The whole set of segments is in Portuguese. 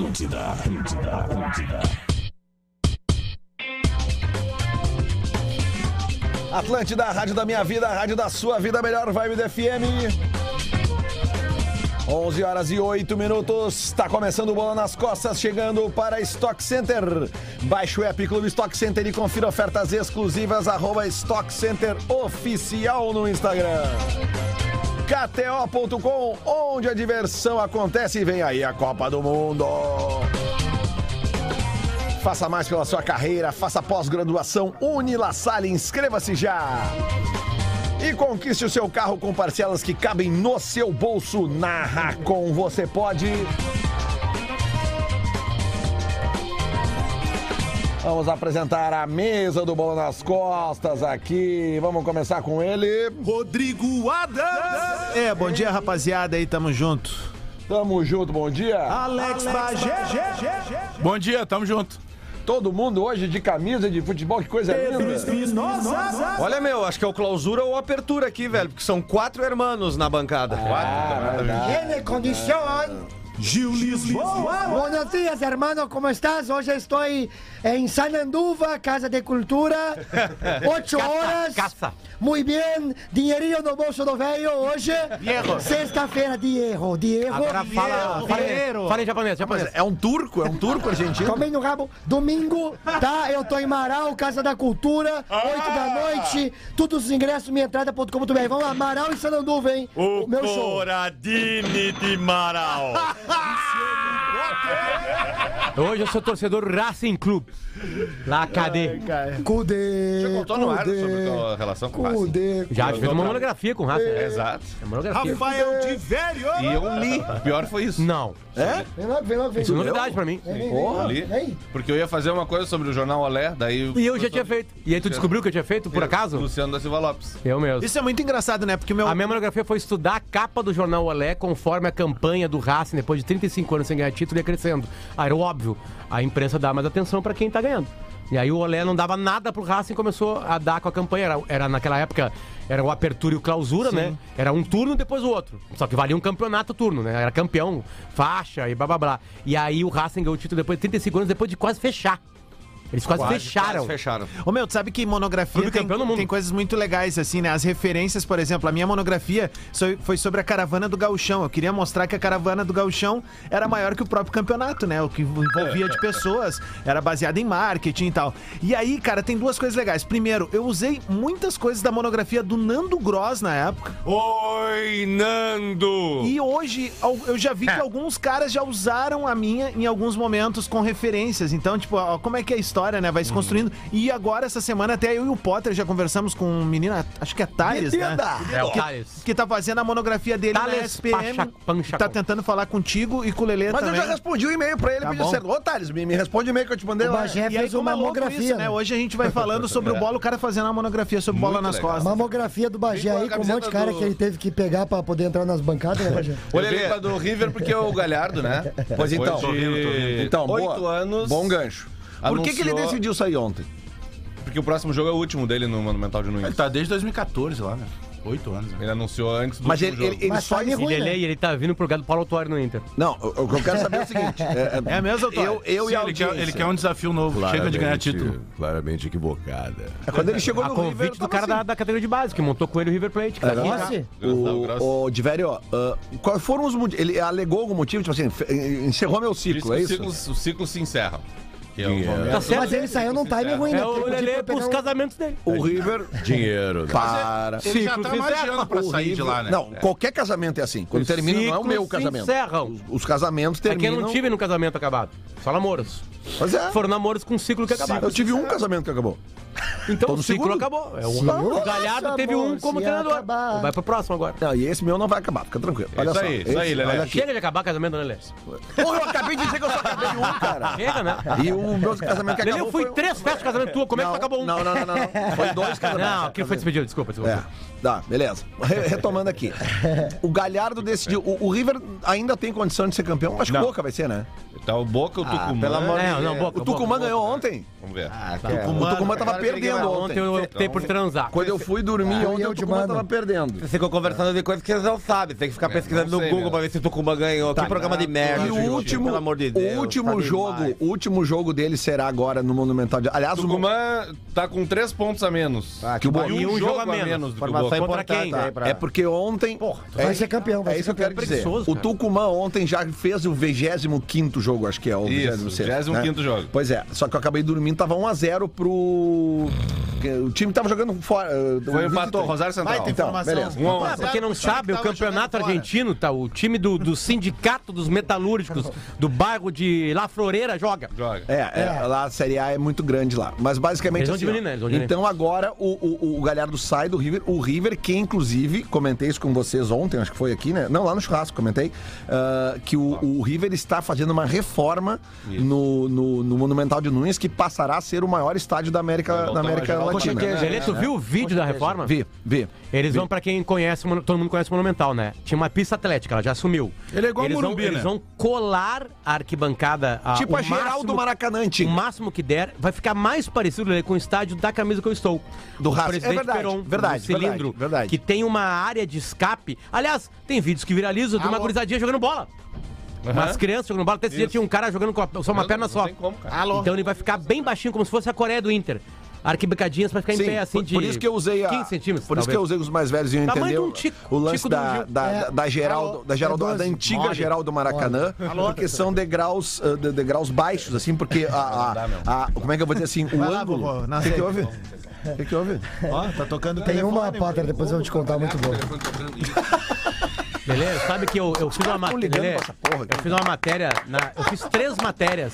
Atlântida, Atlântida, Atlântida. Atlântida, a rádio da minha vida, a rádio da sua vida, melhor vibe do FM. 11 horas e 8 minutos, está começando o Bola nas Costas, chegando para Stock Center. Baixe o app Clube Stock Center e confira ofertas exclusivas, arroba Stock Center Oficial no Instagram. KTO.com, onde a diversão acontece e vem aí a Copa do Mundo. Faça mais pela sua carreira, faça pós-graduação Unilassalle, inscreva-se já. E conquiste o seu carro com parcelas que cabem no seu bolso. Na Racon você pode. Vamos apresentar a mesa do Bola nas Costas aqui. Vamos começar com ele. Rodrigo Adams. É, bom dia, rapaziada aí, tamo junto. Tamo junto, bom dia. Alex, Bagé. Bom dia, tamo junto. Todo mundo hoje de camisa de futebol, que coisa linda. Olha, meu, acho que é o clausura ou apertura aqui, velho, porque são quatro hermanos na bancada. Tiene condición. Gil Lisboa. Buenos días, hermano, ¿cómo estás? Hoy estoy en Sananduva, Casa de Cultura. Ocho horas. Muy bien. Dinheirinho no bolso do velho hoje. Sexta-feira, Diego. Diego. Agora fala, fala, fala em japonês, japonês. É um turco, é um turco argentino. Tomei no rabo. Domingo, tá? Eu tô em Marau, Casa da Cultura. Oito da noite. Todos os ingressos, minha entrada.com.br. Vamos lá, Marau e Sananduva, hein? O meu show. Coradini de Marau. Hoje eu sou torcedor Racing Club. Lá, cadê? Cudê. Você contou no ar Cudê, sobre a tua relação com o Racing? Cudê. Já fez uma monografia com o Racing. É, Exato. É monografia. Rafael de Velho. E eu li. O pior foi isso. Não. Vem logo, vem logo, vem. Isso é novidade pra mim. Vem, vem. Vem. Porque eu ia fazer uma coisa sobre o jornal Olé, daí. E eu já tinha feito. E aí tu descobriu que eu tinha feito, por acaso? Luciano da Silva Lopes. Eu mesmo. Isso é muito engraçado, né? Porque o meu. A minha monografia foi estudar a capa do jornal Olé conforme a campanha do Racing, depois de 35 anos sem ganhar título, ia crescendo. Aí era óbvio, a imprensa dá mais atenção pra quem tá ganhando. E aí o Olé não dava nada pro Racing e começou a dar com a campanha. Era, era naquela época, era o apertura e o clausura, né? Era um turno depois o outro. Só que valia um campeonato turno, né? Era campeão, faixa e blá blá blá. E aí o Racing ganhou o título depois de 35 anos, depois de quase fechar. Eles quase, fecharam. Quase fecharam. Ô meu, tu sabe que monografia tem, campeão do mundo. tem coisas muito legais, assim, né? As referências, por exemplo, a minha monografia foi sobre a caravana do gauchão. Eu queria mostrar que a caravana do gauchão era maior que o próprio campeonato, né? O que envolvia de pessoas, era baseado em marketing e tal. E aí, cara, tem duas coisas legais. Primeiro, eu usei muitas coisas da monografia do Nando Gross na época. Oi, Nando! E hoje eu já vi que alguns caras já usaram a minha em alguns momentos com referências. Então, tipo, ó, como é que é a história, né? Vai se construindo. E agora, essa semana, até eu e o Potter já conversamos com um menino, acho que é Thales, né? É o Que, Thales. que tá fazendo a monografia dele na Thales SPM. Pacha- Pancha- tá tentando falar contigo e com o Lelê Mas também. eu já respondi o e-mail pra ele, Tá pediu. Ô, Thales, me, me responde o e-mail que eu te mandei O lá. Bagé E aí, fez como uma é louco mamografia, isso, né? né? Hoje a gente vai falando sobre o bola, o cara fazendo uma monografia sobre bola nas legal. costas. Mamografia do Bagé aí, com um monte de cara do- que ele teve que pegar pra poder entrar nas bancadas, né, Bagé? Eu vim pra do River porque é o Galhardo, né? Pois então. Então, boa. oito anos. Bom gancho. Por que, que ele decidiu sair ontem? Porque o próximo jogo é o último dele no Monumental de Ele Nunes. tá desde 2014 lá, né? Oito anos. Né? Ele anunciou antes do Mas ele, último ele, jogo. ele Mas só. time E ruim, ele, né? e ele tá vindo pro lugar do Paulo Autuário no Inter. Não, o o que eu quero saber é o seguinte. É, É mesmo, Antônio? Eu, eu Sim, e a ele, quer, ele quer um desafio novo. Chega de ganhar título. Claramente equivocada. É Quando ele chegou A no convite River, do cara assim. da, da categoria de base, que montou com ele o River Plate. que tá aqui. O, o Divério, ah, quais foram os motivos? Ele alegou algum motivo, tipo assim, encerrou meu ciclo, é o isso? ciclo, o ciclo se encerra. É Dinheiro. Tá certo. mas ele saiu num time ruim, né? É o Lelê pros um- casamentos dele. O River Dinheiro. para. Ele já tá margeando pra sair de lá, né? Não, qualquer casamento é assim. Quando termina, não é o meu se casamento. encerram. Os, os casamentos É que eu terminam. não tive no casamento acabado. Só namoros. Pois é. Foram namoros com um ciclo que acabaram. Eu tive um casamento que acabou. Então o ciclo segundo. acabou. É, o, Sim. o Galhardo teve um como treinador. acabar. Vai pro próximo agora. Não, e esse meu não vai acabar, fica tranquilo. Olha Isso só. aí, isso aí, Lelé. Chega de acabar casamento, né, Lelê? Porra, eu acabei de dizer que eu só acabei um, cara. Chega, né? E o meu casamento que Lelê, acabou eu fui foi... três festas de casamento tua, como é que não, tu acabou um? Não, não, não, não, não. Foi dois casamentos. Não, quem foi despedido? Desculpa, desculpa. É, tá, beleza. Re- retomando aqui. O Galhardo decidiu. O, o River ainda tem condição de ser campeão? Acho que Não. Boca vai ser, né? Tá o Boca, o Tucumã. pelo amor É, não, Boca, O Tucumã Boca, ganhou ontem. Vamos ver. O Tucumã tava Claro que ele perdendo Ontem ontem. eu optei por transar. Quando eu fui dormir Ah, ontem, eu o de Tucumã tava perdendo. Você ficou conversando de coisas que eles não sabem. Tem que ficar pesquisando não no Google mesmo. pra ver se o Tucumã ganhou. que programa de merda. E o gente. último, Pelo amor de Deus. o último tá jogo, o último jogo dele será agora no Monumental de. Aliás, O o Tucumã tá com três pontos a menos. que o um, E um jogo a menos. do que o Informação Boca. Contra importante quem? aí pra... É porque ontem. é Vai ser campeão, vai É ser isso que eu quero dizer. O. Tucumã ontem já fez o 25 jogo, acho que é. O Isso, 26º, 25º jogo. Pois é, só que eu acabei dormindo, tava 1x0 pro. O time tava jogando fora. uh, Foi o empatou, 23. Rosário Central. Vai ter Então, informação. beleza. Um. Ah, pra quem não sabe, o campeonato argentino, tá? O time do, do sindicato dos metalúrgicos do bairro de La Floreira joga. Joga. É, é, lá a Série A é muito grande lá. Mas basicamente. Eles vão assim, diminuir, ó, né? Eles vão diminuir. então agora o, o, o Galhardo sai do River. O River, que inclusive, comentei isso com vocês ontem, acho que foi aqui, né? Não, lá no churrasco comentei. ah, que o, o River está fazendo uma reforma no, no, no Monumental de Nunes, que passará a ser o maior estádio da América, voltar da América jogar com Latina. certeza. Beleza, tu viu o vídeo da reforma? Vi, vi. Eles vão, pra quem conhece, todo mundo conhece o Monumental, né? Tinha uma pista atlética, ela já sumiu. Ele é igual eles o vão, Morumbi, Eles né? vão colar a arquibancada. a- Tipo o a geral do máximo- Maracanã O máximo que der, vai ficar mais parecido com o estádio da camisa que eu estou. Do Racing. É verdade, Peron, verdade, do cilindro, verdade, verdade. que tem uma área de escape. Aliás, tem vídeos que viralizam de uma Alô? gurizadinha jogando bola. Umas crianças jogando bola. Até esse dia tinha um cara jogando com a- só uma perna só. Como, cara. Alô? Então ele vai ficar bem baixinho, como se fosse a Coreia do Inter. Arquibancadinhas pra ficar em Sim, pé, assim, por, de por isso que eu usei a. 15 centímetros, Por isso que eu talvez. usei os mais velhos e eu de um tico, o lance tico da, da, É. da, da Geraldo, da, Geraldo, É da antiga Mole. Geraldo do Maracanã, porque são degraus, uh, de- degraus baixos, assim, porque a, a- a- como é que eu vou dizer assim, o Vai lá, ângulo. vovô, O na que, que houve? O que, que houve? Ó, tá tocando Tem telefone, uma, Potter, depois eu vou te contar, muito bom. Beleza? Sabe que eu, eu fiz uma ligando matéria. Eu fiz uma matéria. na- eu fiz três matérias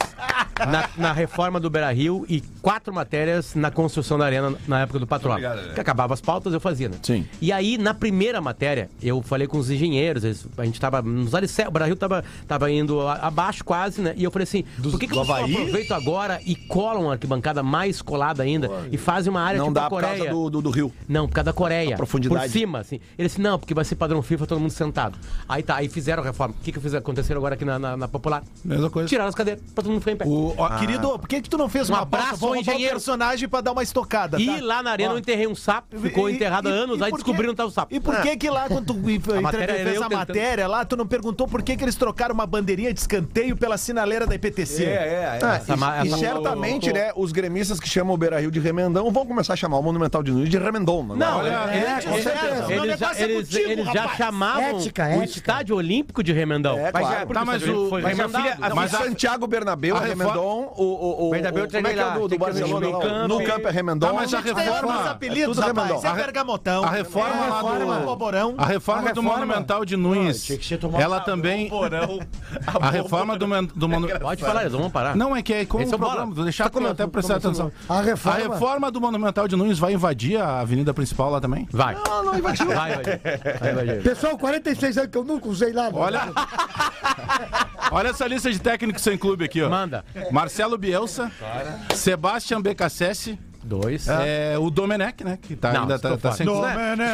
na, na reforma do Beira Rio e quatro matérias na construção da arena na época do Patrão. Lelê. Que acabava as pautas, eu fazia, né? Sim. E aí, na primeira matéria, eu falei com os engenheiros, eles- a gente tava nos alicerces, o Beira Rio tava, tava indo a- abaixo quase, né? E eu falei assim, por que, que vocês não aproveitam agora e colam uma arquibancada mais colada ainda e fazem uma área Não tipo dá a por Coreia? causa do, do, do Rio. Não, por causa da Coreia. A profundidade. Por cima, assim. Ele disse, não, porque vai ser padrão FIFA, todo mundo sentado. Aí tá, aí fizeram a reforma. O que que fizeram? Aconteceram agora aqui na, na, na Popular? Mesma coisa. Tiraram as cadeiras pra todo mundo ficar em pé. O, ó, Querido, por que, que tu não fez Um uma abraço ao engenheiro. personagem pra dar uma estocada, E tá? lá na arena Ó. eu enterrei um sapo, ficou E- enterrado há anos, aí descobriram que tava o sapo. E por que que lá, quando tu entrev- matéria fez a matéria lá, tu não perguntou por que que eles trocaram uma bandeirinha de escanteio pela sinaleira da IPTC? é, Ah, Essa e, ma- e certamente, né, os gremistas que chamam o Beira Rio de Remendão vão começar a chamar o Monumental de Nunes de Remendão. Não, Agora. eles, é, eles- com certeza. eles- O eles já, negócio é eles- já chamavam ética, ética. O estádio olímpico de Remendão. É, mas, claro. tá, mas o, foi mas remendado. Filha, mas Santiago Bernabéu a é Remendon, o, o, o, Bernabéu como é que é do, do Barcelona? Camp, no campo é Remendon. Tá, mas a reforma... Os é apelidos, é rapaz, é Bergamotão. A reforma, a reforma do... Borão. A reforma do Monumental de Nunes, ela também... A reforma do Monumental... Pode falar, eles vão parar. Não, é que é como o programa, vou deixar tá até prestar tá atenção. A reforma do Monumental de Nunes vai invadir a avenida principal lá também? Vai. Não, não invadiu. Vai, vai. Pessoal, 45 46 anos que eu nunca usei lá. né? Olha. Olha essa lista de técnicos sem clube aqui, ó. Manda. Marcelo Bielsa, Sebastian Becassese, Dois. é, o Domenech, né? Que tá, Não, ainda tá, tá sem clube.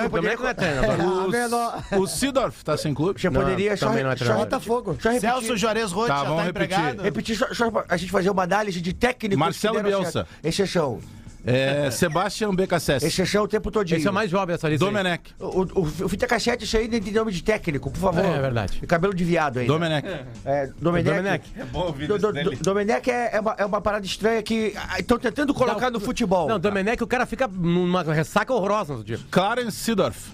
O Domenico não é treinador. Ah, menor. O Sidorf tá sem clube. Já poderia só, também não é só, treinador. Botafogo. só repetir, Celso Juarez Roth Tá, já vamos tá repetir. empregado. repetir só, só pra a gente fazer uma análise de técnicos Marcelo que deram Bielsa. certo. Exceção. É, Sebastian Becassese. Exceção o tempo todinho. Esse é o mais jovem dessa lista. aí. Domenech. O, o, o fita cassete, isso aí tem nome de técnico, por favor. É, é verdade. E cabelo de viado aí. Domenech. É, Domenech. Domenech. É bom ouvir Do, do, dele. do- Domenech é, é, uma, é uma parada estranha que estão tentando colocar no futebol. Não, Domenech, o cara fica numa ressaca horrorosa no dia. Clarence Sidorf.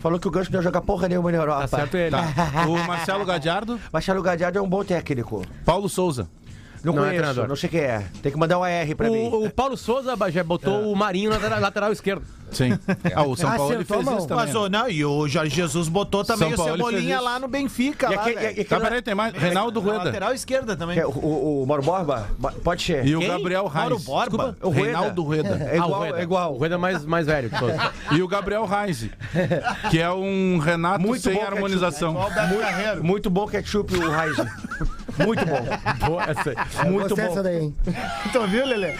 Falou que o Ganso não ia jogar porra nenhuma na Europa. Tá certo ele. Tá. O Marcelo Gadiardo. Marcelo Gadiardo é um bom técnico. Paulo Souza. Não, Não é conheço, treinador. não sei quem é. Tem que mandar um AR pra mim. O, o Paulo Souza Bagé, botou o Marinho na lateral, lateral esquerdo. Sim. Ah, o São Paulo ele Acertou, fez isso também. Mas, ô, não, e o Jorge Jesus botou também São o Paulo fez Cebolinha lá no Benfica. E lá, e- e Tá, peraí, tem mais. Reinaldo Na Rueda. Lateral esquerda também. é o, o, o Mauro Borba? Ba- Pode ser. E o Quem? Gabriel Mauro Reis. Borba. O Rueda. Reinaldo Rueda. É igual, Ah, o Rueda. é igual. O Rueda é mais, mais velho que todos. E o Gabriel Reis. Que é um Renato Muito sem harmonização. Muito, muito bom ketchup o Raiz. Muito bom. Boa, essa aí. Muito bom. dessa daí, hein? Tu viu, Lelê?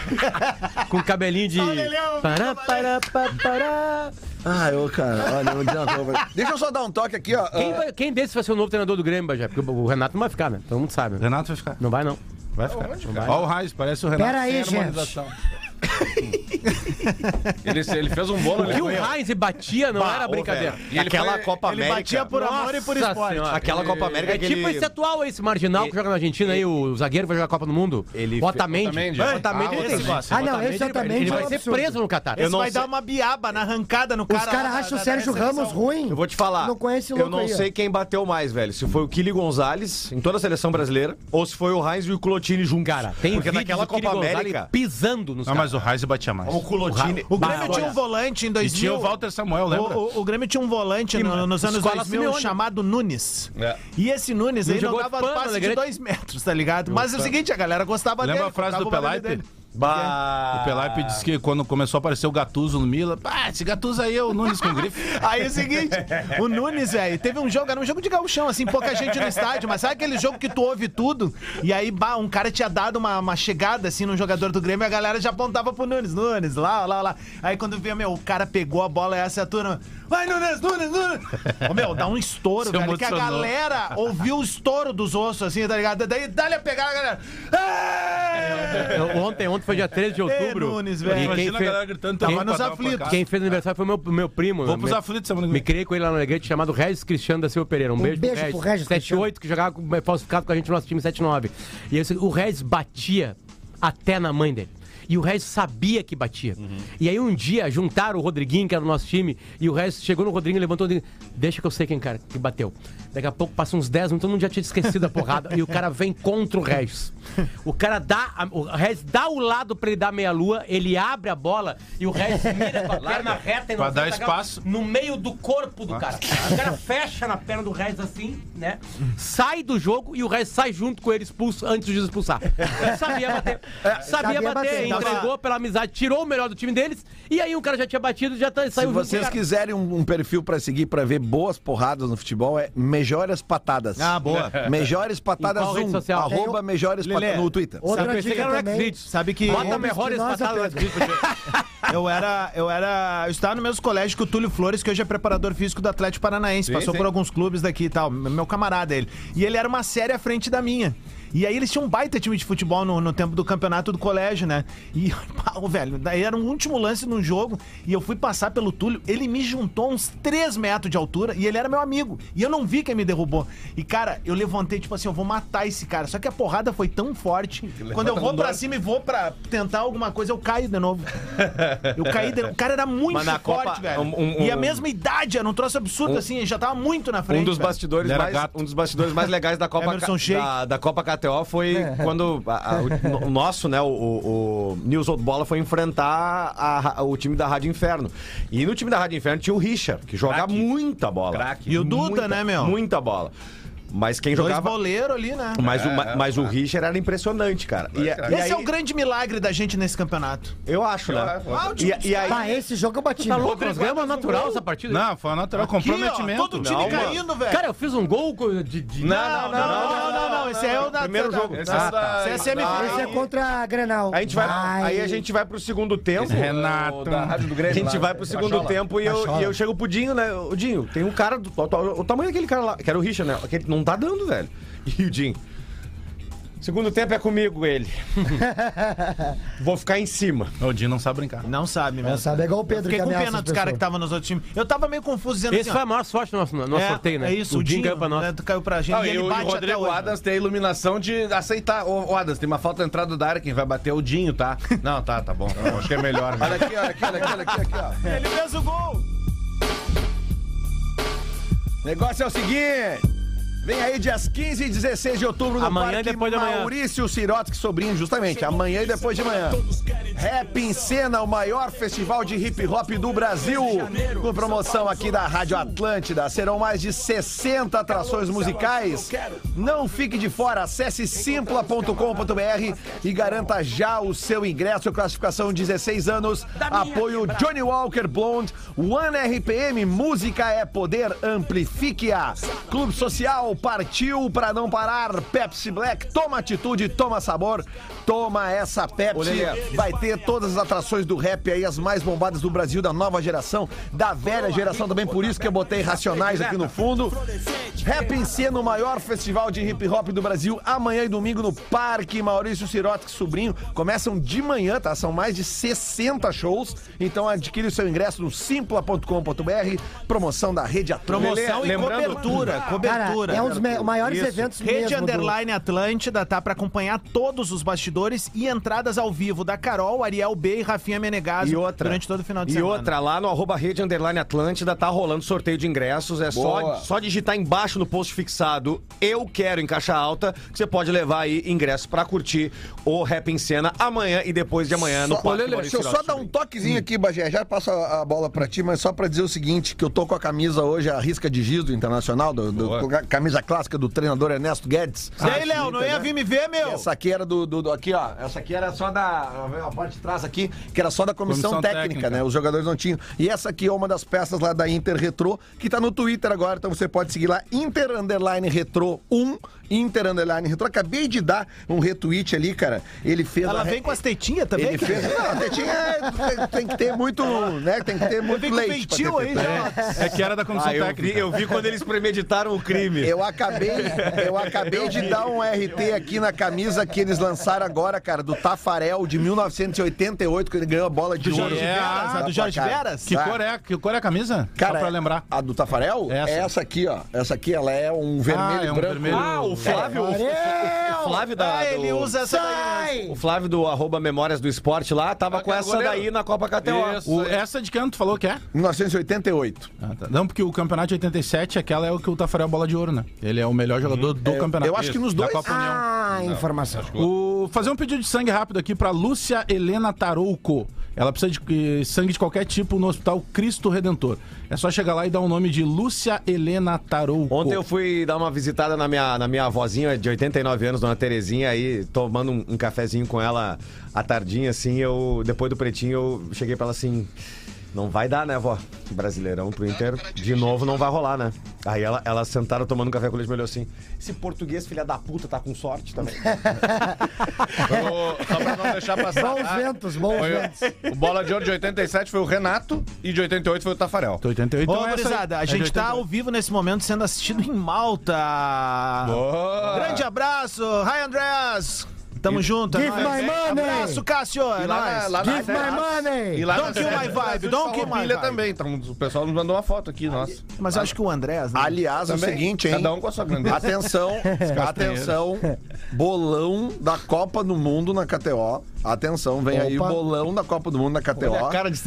Com cabelinho de. Leleu, Pará, pará, pará. Ah, eu, cara, olha, eu coisa. Deixa eu só dar um toque aqui, ó. Quem, vai- quem desses vai ser o novo treinador do Grêmio, Bagé? Porque o Renato não vai ficar, né? Todo mundo sabe. né? Renato vai ficar. Não vai, não. Vai ficar. Ó o Reis, parece o Renato Pera aí, gente. Ele, ele fez um bolo que o Heinz batia não era brincadeira. E ele Aquela foi- Copa Ele América. batia por amor e por esporte. Senhora. Aquela Copa América É que tipo ele... esse atual, esse marginal que joga na Argentina aí, o zagueiro que vai jogar a Copa do Mundo. Ele o Otamendi. Otamendi, é. Otamendi, Ah, ele tem. Otamendi. Ah, não, esse Otamendi Ele é vai ser absurdo. preso no Catar. Esse vai sei- dar uma biaba na arrancada no Os cara. caras lá acham o Sérgio. Ramos ruim. Eu vou te falar. Não conhece o Eu não sei quem bateu mais, velho. Se foi o Kili Gonzalez em toda a seleção brasileira ou se foi o Heinz e o Clotini juntos. Cara, tem Porque naquela Copa América, pisando nos caras. Mas o Reis batia mais. o Clotini... O Grêmio Bah, tinha um volante em E 2000. tinha o Walter Samuel, lembra? O, o- o Grêmio tinha um volante no- nos anos Escola 2000 Simeone. chamado Nunes. É. E esse Nunes dava pano, passe de Alegrete? dois metros, tá ligado? Mas é o seguinte, a galera gostava Lembra dele. a frase do o Pelaipe? Dele. Bah... O Pelaipe disse que quando começou a aparecer o Gatuso no Mila, pá, esse Gatuso aí é o Nunes com grife. Aí é o seguinte, o Nunes, velho, teve um jogo, era um jogo de gauchão, assim, pouca gente no estádio, mas sabe aquele jogo que tu ouve tudo? E aí, bah, um cara tinha dado uma, uma chegada, assim, no jogador do Grêmio e a galera já apontava pro Nunes, Nunes, lá, lá, lá. Aí quando vê, meu, o cara pegou a bola essa é a turma, vai Nunes, Nunes, Nunes. Ô, meu, dá um estouro, velho, que a galera ouviu o estouro dos ossos, assim, tá ligado? Daí, dá-lhe a pegar a galera. Eu- Ontem, ontem foi dia 13 de outubro. Nunes, velho. E Imagina quem a fez, galera gritando Tava também nos aflitos. quem fez aniversário foi meu, meu primo. Vou pros Me- aflitos semana que Me vem. criei com ele lá no Alegrete, chamado Regis Cristiano da Silva Pereira. Um, beijo, beijo pro Regis 7-8, que jogava com- é, falsificado com a gente no nosso time 7-9. E eu, o Regis batia até na mãe dele. E o Regis sabia que batia. E aí um dia juntaram o Rodriguinho, que era do nosso time, e o Regis chegou no Rodriguinho, levantou e disse, deixa que eu sei quem cara que bateu. Daqui a pouco passa uns 10 minutos, todo mundo já tinha esquecido a porrada, e o cara vem contra o Regis. O cara dá, a- o Regis dá o lado pra ele dar meia-lua, ele abre a bola, e o Regis mira com a perna reta e não dar espaço. no meio do corpo do cara. O cara fecha na perna do Regis assim, né? Sai do jogo e o Regis sai junto com ele expulso antes de expulsar. Ele sabia bater. Sabia, sabia bater, bater. Entregou pela amizade, tirou o melhor do time deles e aí o cara já tinha batido já tá, Se saiu o vocês cara. quiserem um, um perfil pra seguir pra ver boas porradas no futebol, é Melhores Patadas. Ah, boa. Melhores Patadas Em qual rede 1. social? Arroba Melhores Lelê, Patadas no Twitter. Eu Outra que dica era o também. Sabe que Bota melhores patadas. Xvideos. Eu era, eu era, eu estava no mesmo colégio que o Túlio Flores, que hoje é preparador físico do Atlético Paranaense, passou sim. por alguns clubes daqui e tal, meu camarada ele. E ele era uma série à frente da minha. E aí eles tinham um baita time de futebol no, no tempo do campeonato do colégio, né? E, pau, velho, daí era um último lance num jogo e eu fui passar pelo Túlio, ele me juntou uns 3 metros de altura e ele era meu amigo. E eu não vi quem me derrubou. E, cara, eu levantei, tipo assim, eu vou matar esse cara. Só que a porrada foi tão forte, quando eu vou pra cima e vou pra tentar alguma coisa, eu caio de novo. Eu caí de novo. O cara era muito forte, Copa, velho. um- um- e a um- mesma idade, era um troço absurdo, assim, ele já tava muito na frente. Um dos velho. bastidores mais, gato. um dos bastidores mais legais da Copa da, da Copa KTO foi quando a- a- o, o nosso, né, o, o, o News Old Bola foi enfrentar a o time da Rádio Inferno. E no time da Rádio Inferno tinha o Richard, que joga Craque. muita bola. Craque. E o Duda, Muita- né, meu? Muita bola. Mas quem Dois jogava boleiros ali, né? mas, o, É, é, mas o é. Richard era impressionante, cara. E, e Esse aí, é o grande milagre da gente nesse campeonato. Eu acho, né? Eu acho. E, e aí, Ah, esse jogo eu bati. Tá né? louco, nós ganhamos natural essa partida. Não, foi natural Aqui, ó, comprometimento. todo time Não, caindo, velho. Cara, eu fiz um gol co- de... de- Não, não, não, não, não, não, Esse é o da Primeiro jogo. Esse é da- Esse é. Esse é contra a Granal. a gente vai, aí a gente vai pro segundo tempo. Renato. Da Rádio do A Grêmio. gente lá, vai pro segundo Cachola. tempo e eu, Cachola. e eu chego pro Dinho, né? O Dinho, tem um cara do. O, o tamanho daquele cara lá, que era o Richard, né? Que não tá dando, velho. E o Dinho. Segundo tempo é comigo ele. Vou ficar em cima. O Dinho não sabe brincar. Não sabe mesmo. Não sabe, é igual o Pedro Fiquei que com ameaça pena as dos caras que pessoas. estavam nos outros times. Eu tava meio confuso dizendo Esse assim, foi ó, a maior sorte do nosso, no nosso é, sorteio, né? É isso, o Dinho caiu pra nós. né, caiu pra gente Não, e e, ele o, e o bate até Rodrigo hoje. Adams tem a iluminação de aceitar. Ô, ô, Adams, tem uma falta de entrada da área, quem vai bater é o Dinho, tá? Não, tá, tá bom. Acho que é melhor. Olha aqui, olha aqui, olha aqui, olha aqui, olha aqui, ó. Ele fez o gol. O negócio é o seguinte. Vem aí dias 15 e 16 de outubro no Amanhã e Parque depois de amanhã. Maurício Sirotsky Sobrinho, justamente. Amanhã e depois de manhã. Rap em Cena, o maior festival de hip hop do Brasil. Com promoção aqui da Rádio Atlântida. Serão mais de 60 atrações musicais. Não fique de fora. Acesse simpla.com.br e garanta já o seu ingresso. Classificação 16 anos. Apoio Johnny Walker Blonde. One RPM, música é poder. Amplifique-a. Clube Social partiu para não parar. Pepsi Black, toma atitude, toma sabor. Toma essa Pepsi. Vai ter todas as atrações do rap aí, as mais bombadas do Brasil, da nova geração, da velha geração também, por isso que eu botei Racionais aqui no fundo. Rap em Cena, o maior festival de hip hop do Brasil, amanhã e domingo no Parque Maurício Sirotsky Sobrinho. Começam de manhã, tá? São mais de 60 shows, então adquire o seu ingresso no simpla.com.br, promoção da Rede Atlântida. Promoção e Lembrando- cobertura, Cara, cobertura. é um dos maiores Isso. eventos Rede mesmo. do- Underline Atlântida tá pra acompanhar todos os bastidores e entradas ao vivo da Carol, Ariel B e Rafinha Menegaso E outra. durante todo o final de e semana. outra, lá no arroba rede underline Atlântida tá rolando sorteio de ingressos. É Boa. só, só digitar embaixo no post fixado Eu Quero em Caixa Alta, que você pode levar aí ingressos pra curtir o Rap em Cena amanhã e depois de amanhã no Só- Parque Lelê, Maurício deixa eu só dar um toquezinho aqui, Bagé. Já passo a, a bola pra ti, mas só pra dizer o seguinte: que eu tô com a camisa hoje, a risca de giz do Internacional, do, do- camisa clássica do treinador Ernesto Guedes. E aí, Léo, não ia vir me ver, meu? Essa aqui era do, do- do- Aqui, ó. Essa aqui era só da. A parte de trás aqui, que era só da comissão, Comissão técnica, técnica. né? Os jogadores não tinham. E essa aqui é uma das peças lá da Inter Retro, que tá no Twitter agora, então você pode seguir lá, Inter Underline Retro 1. Inter Underline Retro. Acabei de dar um retweet ali, cara. Ele fez. Ela a- vem com as tetinhas também, Ele fez. Não, a tetinha é- tem, que ter muito. né? Tem que ter muito com leite. ter aí, já. É que era da comissão Ah, eu vi, técnica. eu vi quando eles premeditaram o crime. Eu acabei, eu acabei de dar um RT aqui na camisa que eles lançaram agora, cara, do Tafarel de 1988, que ele ganhou a bola de Do ouro. Jorge É, Veras, a do Jorge Cara, Veras? Que Tá. cor é? Que cor é a camisa? Cara, Só pra lembrar. A do Tafarel? Essa. É essa aqui, ó. Essa aqui, ela é um vermelho Ah, é um branco. vermelho- Ah, o Flávio. o- o Flávio da. Ah, ele do- usa essa daí. O Flávio do arroba Memórias do Esporte lá tava com Aquele essa goleiro. daí na Copa KTO. Isso. O- essa de que ano tu falou que é? 1988. Ah, tá. Não, porque o campeonato de 87, aquela é o que o Tafarel bola de ouro, né? Ele é o melhor jogador do campeonato. eu acho que nos Da dois- Copa União. Ah, informação. O, fazer um pedido de sangue rápido aqui pra Lúcia Helena Tarouco. Ela precisa de eh, sangue de qualquer tipo no Hospital Cristo Redentor. É só chegar lá e dar o nome de Lúcia Helena Tarouco. Ontem eu fui dar uma visitada na minha, na minha avózinha de 89 anos, dona Terezinha, aí tomando um, um cafezinho com ela à tardinha, assim, eu, depois do pretinho, eu cheguei pra ela assim. Não vai dar, né, vó? Brasileirão pro Inter, de novo não vai rolar, né? Aí ela, ela sentaram tomando um café com eles e me olhou assim: esse português, filha da puta, tá com sorte também. O- Só pra não deixar passar. Bons Ah, ventos, bons foi o- ventos. O bola de ouro de 87 foi o Renato e de 88 foi o Tafarel. 88 Ô, então é essa aí. gurizada, a É de gente tá 88. ao vivo nesse momento sendo assistido em Malta. Boa. Grande abraço. Hi, Andreas. Tamo junto. é Give nóis. my money. Abraço, Cássio. É lá lá Give my money. E lá Don't kill my vibe, don't kill my vibe. também. Então, o pessoal nos mandou uma foto aqui, nossa. Mas eu acho que o Andrés, né? Aliás, é o seguinte, hein? Cada um com a sua grandeza. Atenção, atenção, bolão da Copa do Mundo na KTO. Atenção, vem aí o Opa. bolão da Copa do Mundo na KTO. Olha a cara de.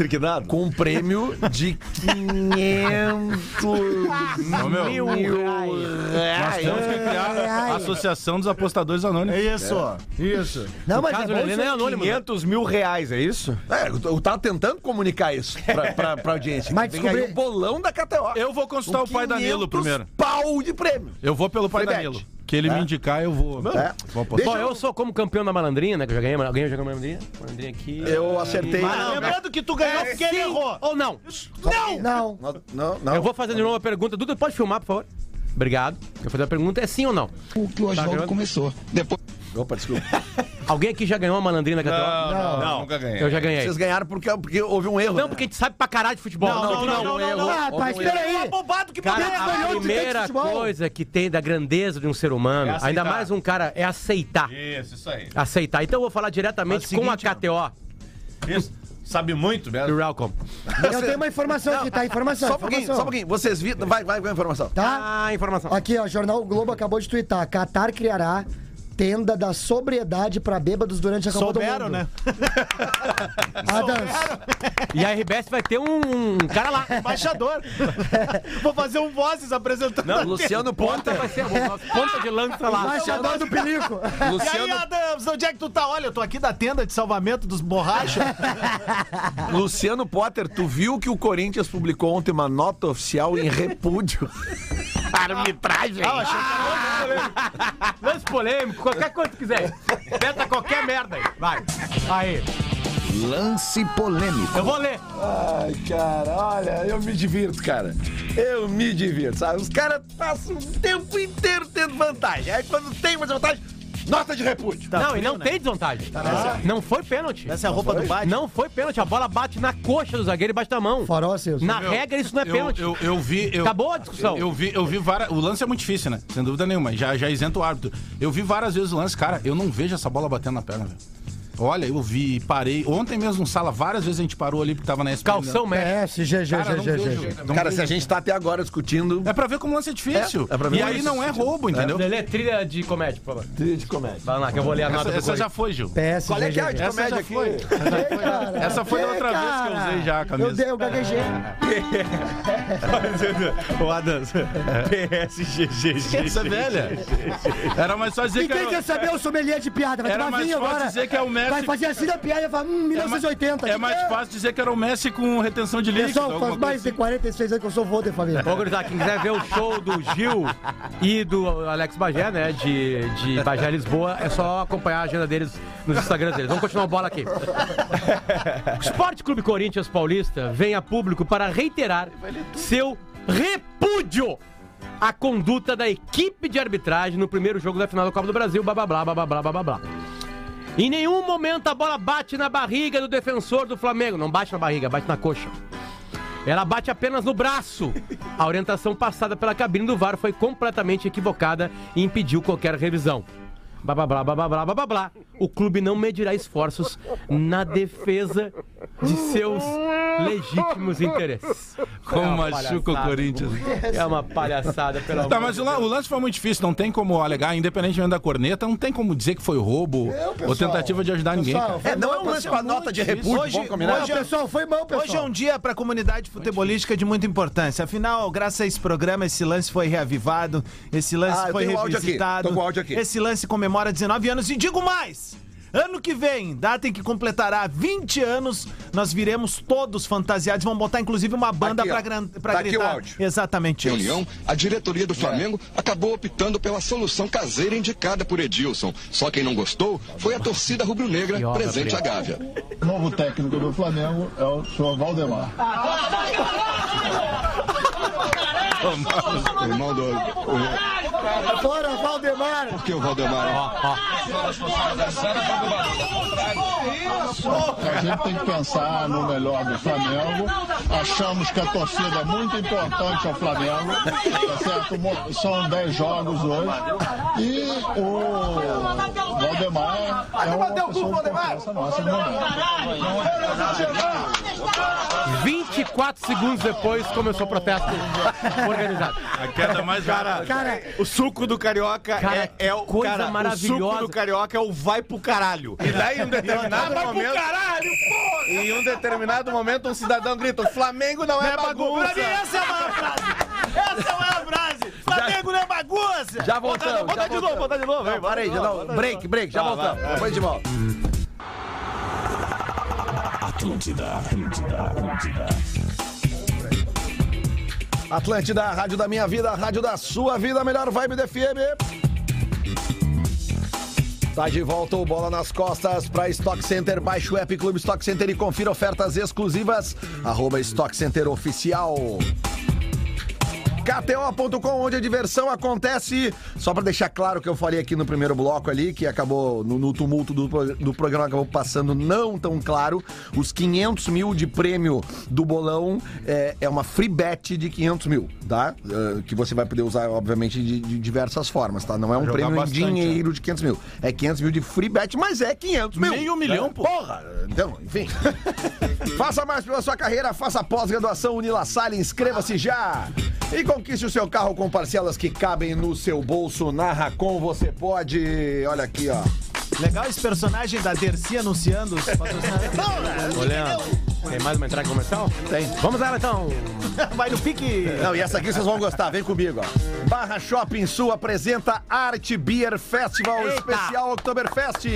Com um prêmio de 500 Ô, meu, mil Nós reais. temos que criar Ai, ai. a Associação dos Apostadores Anônimos. Isso, isso. Não, mas caso é não é anônimo. 500 mil reais, é isso? É, eu tava tentando comunicar isso pra, pra, pra audiência. Mas Vem descobri- aí o bolão da KTO. Eu vou consultar Com o pai Danilo 500 primeiro. pau de prêmio. Eu vou pelo pai Fribete. Danilo. Que ele me indicar, eu vou. É. Vou Bom, eu sou como campeão da malandrinha, né? Que eu já ganhei. Alguém já ganhou malandrinha? Malandrinha aqui. Eu acertei. Mas lembrando que tu ganhou porque ele errou. ou não? Não. Não, não, não. Eu vou fazer de novo a pergunta. Duda, pode filmar, por favor? Obrigado. Eu vou fazer a pergunta, é sim ou não? o que o Oswaldo gravando? começou. Depois Opa, desculpa. Alguém aqui já ganhou uma malandrinha na KTO? Não, não, nunca ganhei. Eu já ganhei. Vocês ganharam porque, porque houve um erro. Não, né? porque a gente sabe pra caralho de futebol. Não, não, não, não, não, não. Ah, rapaz, Houve um erro. peraí. bobado que Cara, a de primeira futebol? coisa que tem da grandeza de um ser humano, É aceitar. ainda mais um cara, é aceitar. Isso, isso aí. Aceitar. Então eu vou falar diretamente o com a seguinte, KTO. Isso. Sabe muito You're mesmo. welcome. Eu tenho uma informação aqui, tá? Informação. Só um pouquinho, informação. só um pouquinho. Vocês viram. Vai, vai com a informação. Tá? Ah, informação. Aqui, ó, Jornal Globo acabou de twittar. Qatar criará tenda da sobriedade pra bêbados durante a Copa Souberam, do Mundo. né? Adams. E a RBS vai ter um, um cara lá. Embaixador. Vou fazer um Vozes apresentando. Não, Luciano Ponta. Vai ser o nosso ponta de lança lá. Embaixador do Pinico. E aí, Luciano, Adams, onde é que tu tá? Olha, eu tô aqui da tenda de salvamento dos borrachas. Luciano Potter, tu viu que o Corinthians publicou ontem uma nota oficial em repúdio? Arbitragem. Ah, achei que Lance polêmico, qualquer coisa que quiser. Tenta qualquer merda aí. Vai. Aí. Lance polêmico. Eu vou ler. Ai, cara, olha, eu me divirto, cara. Eu me divirto, sabe? Os caras passam o tempo inteiro tendo vantagem. Aí quando tem mais vantagem, Nota de repúdio. Tá não, frio, e não né? tem desvantagem. Não foi pênalti. Essa é a roupa do Bate. Não foi pênalti. A bola bate na coxa do zagueiro e bate na mão. Farol, seus. Na regra, isso não é Eu, pênalti. eu, eu vi. Eu, Acabou a discussão. Eu vi, eu vi várias. O lance é muito difícil, né? Sem dúvida nenhuma. Já, já isenta o árbitro. Eu vi várias vezes o lance, cara. Eu não vejo essa bola batendo na perna, velho. Olha, eu vi, parei. Ontem mesmo sala, várias vezes a gente parou ali porque tava na SPN. Calção médio. PS, GG, Cara, não GG, vejo. GG. Não Cara, vejo. se a gente tá até agora discutindo. É pra ver como o lance é difícil. É, é pra ver e aí não é roubo, entendeu? Lelê, trilha de comédia, por favor. Trilha de comédia. Vai lá, que eu vou ler a nota Essa, essa já foi, Gil. PS, Qual é que é a de Essa comédia já aqui? foi. Essa foi da outra vez que eu usei já a camisa. Eu dei, eu gaguejei. Ô, Adams. PSGG. Essa é velha. Era mais só dizer E que quem era, quer saber o sommelier de piada? Vai Era tomar mais vinho agora. dizer que é o Messi. Vai fazer assim da piada hum, é e fala, hum, 1980. É, é mais né? fácil dizer que era o Messi com retenção de líquido. Pessoal, faz mais assim. de 46 anos que eu sou vô de família. Ô, quem quiser ver o show do Gil e do Alex Bagé, né, de, de Bagé Lisboa, é só acompanhar a agenda deles nos Instagrams deles. Vamos continuar a bola aqui. O Esporte Clube Corinthians Paulista vem a público para reiterar seu repúdio à conduta da equipe de arbitragem no primeiro jogo da final da Copa do Brasil, blá blá blá blá blá blá blá. Em nenhum momento a bola bate na barriga do defensor do Flamengo. Não bate na barriga, bate na coxa. Ela bate apenas no braço. A orientação passada pela cabine do VAR foi completamente equivocada e impediu qualquer revisão. Blá blá blá blá blá blá blá blá. O clube não medirá esforços na defesa de seus legítimos interesses. Como É machuca o. Corinthians. É uma palhaçada, pelo Tá, amor mas o, la- o lance foi muito difícil, não tem como alegar, independentemente da corneta, não tem como dizer que foi roubo ou tentativa de ajudar ninguém. Pessoal, cara. É, não é um lance pra nota de repúdio, Hoje- vamos combinar? hoje- Não, pessoal, foi mal, pessoal. Hoje é um dia para a comunidade futebolística de muita importância. Afinal, graças a esse programa, esse lance foi reavivado, esse lance Ah, eu foi tenho o áudio aqui, revisitado. tô com o áudio aqui. Esse lance comemora 19 anos e digo mais! Ano que vem, data em que completará 20 anos, nós viremos todos fantasiados. Vamos botar inclusive uma banda Aqui, ó. pra, Tá aqui gritar. o áudio. Exatamente isso. reunião, a diretoria do Flamengo acabou optando pela solução caseira indicada por Edilson. Só quem não gostou foi a torcida rubro-negra presente à Gávea. O novo técnico do Flamengo é o senhor Valdemar. O irmão do. O, Fora, Valdemar. por que o Valdemar? a gente tem que pensar no melhor do Flamengo. Achamos que a torcida é muito importante ao Flamengo. Tá certo? São 10 jogos hoje. E o Valdemar é uma pessoa de confiança nossa no momento. 24 segundos depois começou o protesto organizado. A queda mais cara. Cara, O suco do carioca Cara, é, é o coisa cara, maravilhosa. O suco do carioca é o vai pro caralho. E daí, em um determinado momento. Em um determinado momento, um cidadão grita: o Flamengo não é bagunça. Pra mim, essa é a maior frase. Essa é a maior frase. Flamengo não é bagunça. Já voltamos. Bota já de novo, bota de novo. Não, para aí, já não, break, break, já voltamos. Depois de volta. Atlântida, a rádio da minha vida, a rádio da sua vida, a melhor vibe do FM. Tá de volta o Bola nas Costas para Stock Center. Baixe o app Clube Stock Center e confira ofertas exclusivas. Arroba Stock Center Oficial. KTO.com, onde a diversão acontece. Só pra deixar claro o que eu falei aqui no primeiro bloco ali, que acabou, no, no tumulto do, do programa, acabou passando não tão claro. Os 500 mil de prêmio do bolão é, é uma free bet de 500 mil, tá? Eh, que você vai poder usar, obviamente, de, de diversas formas, tá? Não é um prêmio bastante, em dinheiro de 500 mil. É 500 mil de free bet, mas é 500 mil. Meio milhão, pô. Porra! Então, enfim. faça mais pela sua carreira, faça pós-graduação Unila Salle, inscreva-se já. E conquiste o seu carro com parcelas que cabem no seu bolso. Na Racon você pode. Olha aqui, ó. Legal esse personagem da Dercy anunciando os patrocinadores. Ô, Leandro, tem mais uma entrada comercial? Tem. Vamos lá, então. Vai no pique. Não, e essa aqui vocês vão gostar, vem comigo, ó. Barra Shopping Sul apresenta Art Beer Festival Eita. Especial Oktoberfest.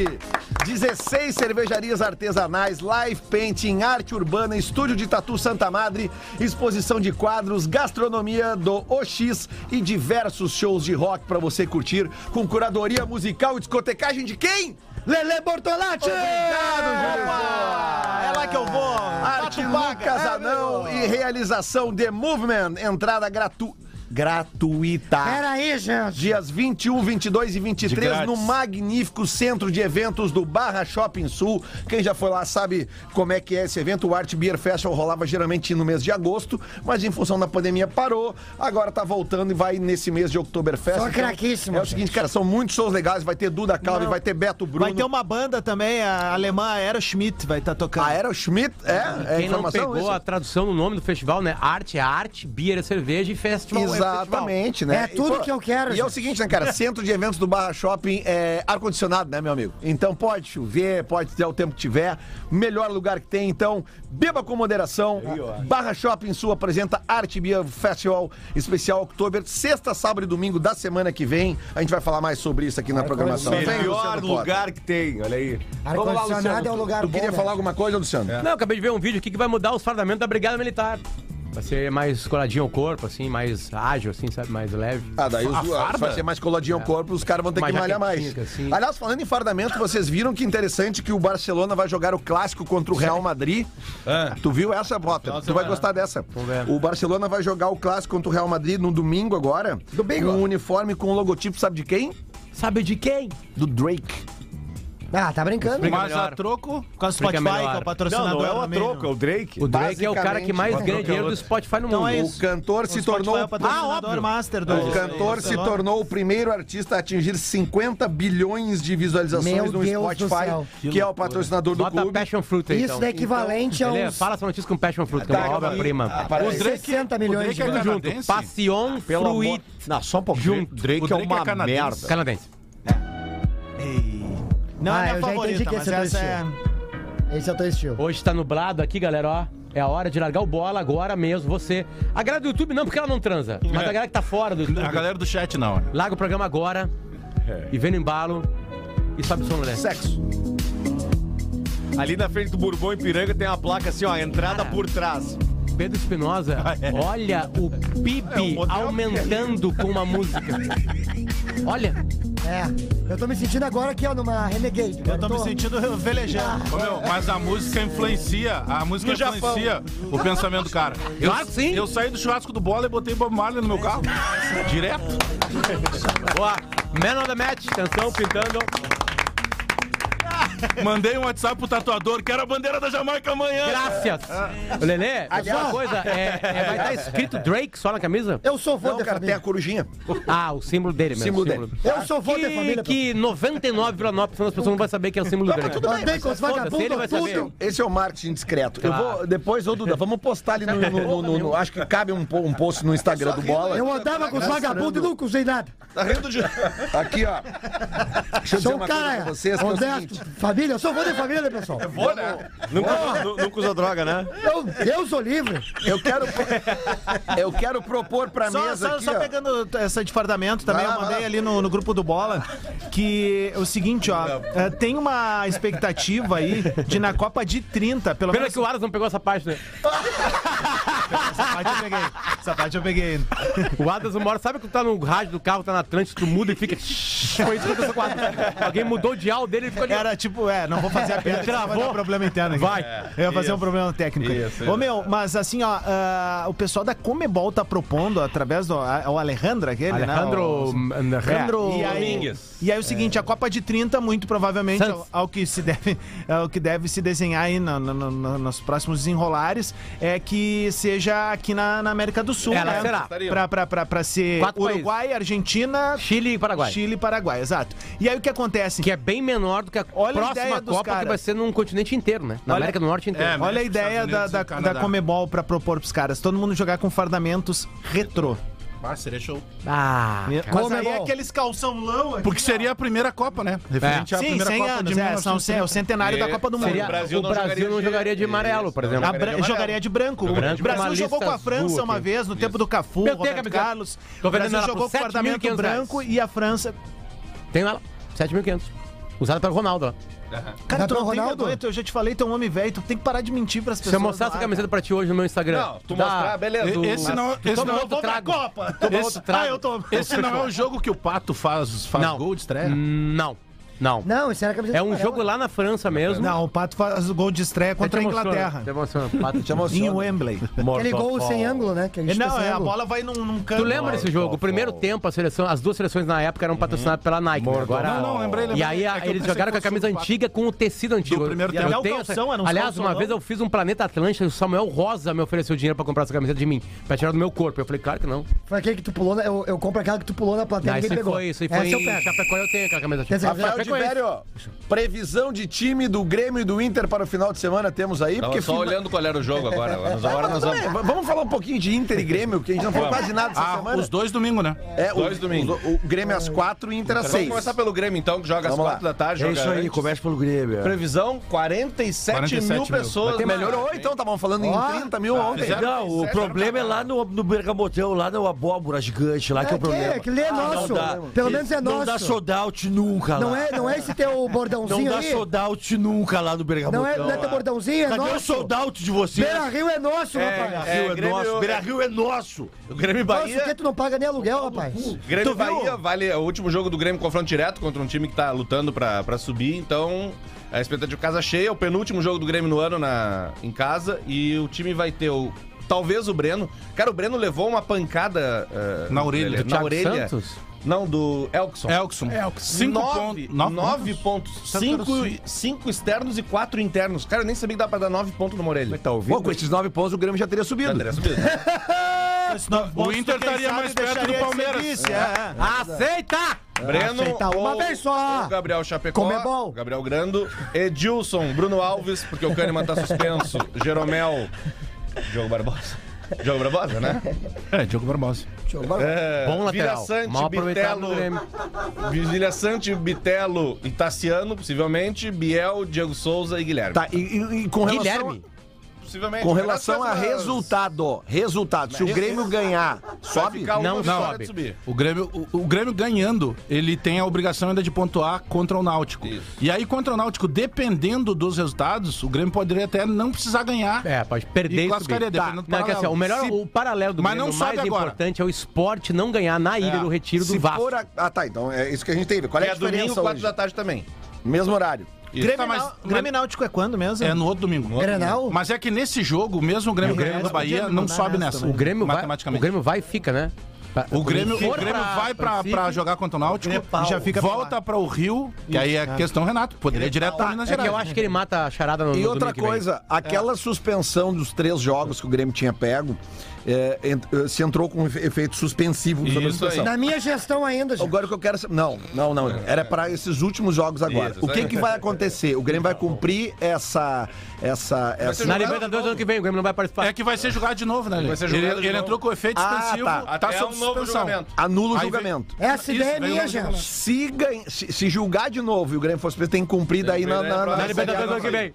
16 cervejarias artesanais, live painting, arte urbana, estúdio de tatu Santa Madre, exposição de quadros, gastronomia do OX e diversos shows de rock pra você curtir com curadoria musical e discotecagem de quem? Lele Bortolatti. Obrigado, Opa, é lá que eu vou. Arte. Lucas É, Anão meu. e realização The Movement. Entrada gratuita. Gratuita. Peraí, gente. Dias 21, 22 e 23 grátis. no magnífico centro de eventos do Barra Shopping Sul. Quem já foi lá sabe como é que é esse evento. O Art Beer Festival rolava geralmente no mês de agosto, mas em função da pandemia parou. Agora tá voltando e vai nesse mês de Oktoberfest. Só Então, craquíssimo, É o seguinte, cara, são muitos shows legais. Vai ter Duda Calvi, vai ter Beto Bruno. Vai ter uma banda também, a alemã Aeroschmidt vai estar tocando. A Aeroschmidt, é, é Quem não pegou isso? a tradução no nome do festival, né? Arte é arte, beer é cerveja e festival é festival. Exatamente, né? É tudo E, pô, que eu quero, E é o gente. seguinte, né, cara? Centro de eventos do Barra Shopping é ar-condicionado, né, meu amigo? Então pode chover, pode ter o tempo que tiver. Melhor lugar que tem, então beba com moderação. Barra Shopping Sul apresenta Arte Beer Festival Especial Oktober, sexta, sábado e domingo da semana que vem. A gente vai falar mais sobre isso aqui na programação. Melhor lugar que tem, olha aí. Ar-condicionado é um lugar Tu bom. queria né? falar alguma coisa, Luciano? Não, eu acabei de ver um vídeo aqui que vai mudar os fardamentos da Brigada Militar. Vai ser mais coladinho ao corpo, assim, mais ágil, assim, sabe? Mais leve. Ah, daí os, farda? vai ser mais coladinho ao corpo, os caras vão ter Mais que malhar mais. assim. Aliás, falando em fardamento, vocês viram que interessante que o Barcelona vai jogar o clássico contra o Real Madrid. Tu viu essa, Potter? Tu vai gostar dessa. O Barcelona vai jogar o clássico contra o Real Madrid no domingo agora. Domingo. Com um uniforme com o logotipo, sabe de quem? Sabe de quem? Do Drake. Ah, tá brincando? Explica Mas melhor. a troco. Com a Spotify, é melhor. o patrocinador. Não, não é o também, troco, é o Drake. O Drake é o cara que mais ganha dinheiro do Spotify no Então mundo. é O isso. cantor se O Spotify tornou. é o patrocinador óbvio. master do O cantor se tornou o primeiro artista a atingir 50 bilhões de visualizações Meu no Deus do Spotify, céu. que é o patrocinador do Bota clube. Passion Fruit aí, Isso então. é equivalente a uns fala essa notícia com Passion Fruit, que é Tá uma aqui. obra-prima. Aparece. O Drake- 60 milhões o de é. Junto? Passion. Fruit Não, só um pouquinho. Drake, O é uma é merda. canadense. Não Ah, é eu minha já favorita, entendi que mas esse é teu essa é... Esse é o teu estilo. Hoje tá nublado aqui, galera, ó. É a hora de largar o bola agora mesmo, você. A galera do YouTube não, porque ela não transa. Mas a galera que tá fora do YouTube. A galera do chat não. Larga o programa agora. E vem no embalo. E sobe o som, né? Sexo. Ali na frente do Bourbon Ipiranga tem uma placa assim, ó, entrada Cara. por trás. Pedro Espinosa, olha o PIB É, aumentando com uma música. Olha, É, eu tô me sentindo agora aqui, ó, numa Renegade. Eu tô me sentindo velejando. Meu, mas a música influencia, a música No Japão. influencia o pensamento do cara. Eu, Claro que sim. eu saí do churrasco do bola e botei Bob Marley no meu carro. Direto. boa. Man on the match, atenção, pintando. Mandei um WhatsApp pro tatuador, quero a bandeira da Jamaica amanhã. Graças. Ô, Lelê, só uma coisa, é, é, vai estar escrito Drake só na camisa? Eu sou vô Não, de cara, tem a família. corujinha. Ah, o símbolo dele mesmo. Símbolo símbolo. dele. Eu sou vô Que, família. que 99,9% das pessoas não vai saber que é o símbolo dele. pô. Andei com os vagabundos tudo. Esse é o marketing discreto. Eu Claro. vou, depois, ô Duda, vamos postar ali no, no- no- no- Acho que cabe um, um post no Instagram do Bola. Eu andava com os vagabundos e nunca usei nada. Tá rindo de. Aqui, ó. Deixa eu dizer um uma coisa cara pra vocês. que é o honesto. seguinte. Família, eu sou vô de família, pessoal. Vou, né? Nunca, nu- nunca usou droga, né? Eu, Deus o livre. Eu quero, eu quero propor pra Só, mesa só, aqui, só ó. pegando essa de fardamento também, Vai lá, eu mandei vai lá. ali no, no grupo do Bola que é o seguinte, ó, é, tem uma expectativa aí de na Copa de 30, pelo Pena menos que o Aras não pegou essa parte, né? essa parte eu peguei. Essa parte eu peguei. O Adas uma hora, sabe que tu tá no rádio do carro, tá na Atlântica, tu muda e fica. Foi isso que aconteceu com o Adas. Alguém mudou o dial dele e ficou ali. Era tipo, é, não vou fazer a piada, senão vai dar problema interno aqui. Vai. Eu ia fazer um problema técnico. Isso, Ô meu, mas assim, ó, ah, o pessoal da Comebol tá propondo, através do a- o Alejandro aquele, Alejandro. né? O- Alejandro. É, e aí, Domingues. e aí o seguinte, a Copa de 30, muito provavelmente, ao, ao que se deve, ao que deve se desenhar aí no- no- no- nos próximos desenrolares, é que seja aqui na, na América do Sul, Ela né? será. Pra, pra, pra, pra ser Quatro Uruguai, Argentina, Chile e Paraguai. Chile e Paraguai, exato. E aí o que acontece? Que é bem menor do que a Olha a próxima ideia dos Copa, que caras. vai ser num continente inteiro, né? Na Olha- América do Norte inteiro. É, Olha a ideia da, da, da Comebol pra propor pros caras. Todo mundo jogar com fardamentos retrô. Ah, seria show. Ah, Mas Comebol. aí é aqueles calçãolão aqui. Porque seria a primeira Copa, né? Referente à Sim, primeira 100 Copa anos, de é, são, é o centenário da Copa do Mundo. seria, o o Brasil Brasil, não jogaria não de- jogaria de amarelo, por exemplo. A jogaria de branco. Branco o Brasil jogou com a França azul uma vez, no tempo do Cafu, Eu tenho a Roberto camiseta. Carlos. O Brasil ela jogou com por fardamento 7.500 branco e a França... Tem lá, 7.500. Usado pelo Ronaldo lá. Cara, Dá tu não tem Ronaldo? vergonha, tu- eu já te falei, tu é um homem velho, tu tem que parar de mentir pras Se pessoas. eu mostrar essa camiseta pra ti hoje no meu Instagram. Não, tu dá- mostrar, beleza. Esse não- esse não- outro trago. Copa. Toma outro trago. Ah, eu tô... Esse não é o jogo que o Pato faz, faz Não. gol de estreia? Não. Não. Não, isso era a camiseta É um amarela. jogo lá na França mesmo. Não, o Pato faz o gol de estreia contra a Inglaterra. te emociona, Pato. Te emociona. Em Wembley. Aquele gol sem ângulo, né? Que a gente Não, tá é, a bola vai num, num canto. Tu lembra desse jogo? O primeiro tempo, a seleção, as duas seleções na época eram patrocinadas pela Nike. né? Agora, Não, não, lembrei, lembrei. E aí É eles jogaram com a camisa antiga com o tecido antigo. Do primeiro tempo. Tenho calção um Aliás, uma vez eu fiz um Planeta Atlântica e o Samuel Rosa me ofereceu dinheiro pra comprar essa camiseta de mim, pra tirar do meu corpo. Eu falei, claro que não. Foi aquele que tu pulou, eu, eu compro aquela que tu pulou na plateia e isso ninguém pegou. foi, isso aí foi Essa eu pego. Chapecó, eu tenho aquela camisa. Rafael Vério, previsão de time do Grêmio e do Inter para o final de semana temos aí? Tava só fina- olhando qual era o jogo agora. Agora nós vamos. É, vamos falar um pouquinho de Inter e Grêmio, que a gente não falou quase nada essa Ah, semana. os dois domingo, né? É, o- dois domingos. O, o Grêmio às quatro e o Inter às Vamos seis. começar pelo Grêmio, então, que joga às Vamos lá. quatro da tarde. É isso aí, antes. começa pelo Grêmio. é. Previsão: 47, 47 mil mil. pessoas. Melhorou então, estavam falando em 30 mil ontem. Não, o problema é lá no, no Bergamotão, lá no Abóbora Gigante, lá que é o É, problema. que- aquele é Não nosso. dá. Pelo menos é Não dá nosso. sold out nunca Não é, não é esse teu Não bordãozinho dá aí? sold out nunca lá no Bergamotão. Não é, não é teu bordãozinho, é Cadê o nosso. sold out de vocês? Beira Rio é nosso, Beira rapaz. Rio é, Grêmio- nosso. Beira Rio é nosso. O Grêmio e Nossa, Bahia. que tu não paga nem aluguel, rapaz. Grêmio Tu viu? Bahia vale o último jogo do Grêmio confronto direto contra um time que tá lutando pra, pra subir, então a expectativa casa cheia, o penúltimo jogo do Grêmio no ano na, em casa e o time vai ter o talvez o Breno. Cara, o Breno levou uma pancada eh, Na orelha. Do na orelha. Santos? Não, do Elkson. Elkson. Cinco nove, pontos. Nove nove pontos. pontos. Cinco, cinco externos e quatro internos. Cara, eu nem sabia que dá pra dar nove pontos numa orelha. Tá ouvindo? Pô, com esses nove pontos o Grêmio já teria subido. André, subiu. O Inter estaria mais perto do Palmeiras. Aceita! Breno, Aceita uma ou- vez só. ou Gabriel Chapecó, Comebol. Gabriel Grando, Edilson, Bruno Alves, porque o Kahneman tá suspenso, Jeromel, Diogo Barbosa. Diogo Barbosa, né? É, Diogo Barbosa. É, Bom lateral. Vilha Mal Sante, aproveitado Bitelo. Vilha Sante, Bitelo e Tassiano, possivelmente, Biel, Diego Souza e Guilherme. Tá, e, e- e com relação, Guilherme. Possivelmente. com relação a resultado, resultado, se o Grêmio ganhar, sobe? Não, vitória sobe. de subir. O Grêmio, o, o Grêmio ganhando, ele tem a obrigação ainda de pontuar contra o Náutico. Isso. E aí, contra o Náutico, dependendo dos resultados, o Grêmio poderia até não precisar ganhar. É, pode perder E classificaria, subir. dependendo do Não, que assim, paralelo. o melhor, Se- o paralelo do Mas Grêmio, não mais agora. importante é o esporte não ganhar na ilha É. do retiro do Se Vasco. for a- Ah, tá, então é isso que a gente tem. Qual é a é domingo, diferença quatro hoje? da tarde também. Mesmo horário. Grêmio, Tá, mas- Grêmio Náutico é quando mesmo? É no outro domingo. Grenal? Mas é que nesse jogo, mesmo o Grêmio O Grêmio do Bahia, não sobe nessa. O Grêmio, vai, o. Grêmio vai e fica, né? Pra- O Grêmio, o Grêmio vai pra, pra jogar contra o Náutico, E já fica volta para o Rio, que aí é questão Renato. Poderia ir direto para Minas É Gerais. eu acho que ele mata a charada no E no outra domingo coisa, aquela suspensão dos três jogos que o Grêmio tinha pego, é, ent- eh, se entrou com efe- efeito suspensivo Isso. Na minha gestão ainda, gente. Agora o que eu quero saber. Não, não, não. Era para esses últimos jogos agora. Isso, o que, isso que vai acontecer? O Grêmio vai cumprir essa. essa, essa... Na Libertadores ano que vem, o Grêmio não vai participar. É que vai ser jogado de novo, né? Vai ser ele jogado ele novo. entrou com efeito Ah, suspensivo, tá. tá, Até sob um suspensão. julgamento. Anula o Aí vem- julgamento. Essa Isso, ideia é veio minha, gente. Se, ganha, se, se julgar de novo e o Grêmio for suspenso, tem que cumprir daí na, na, Na Na Libertadores ano que vem.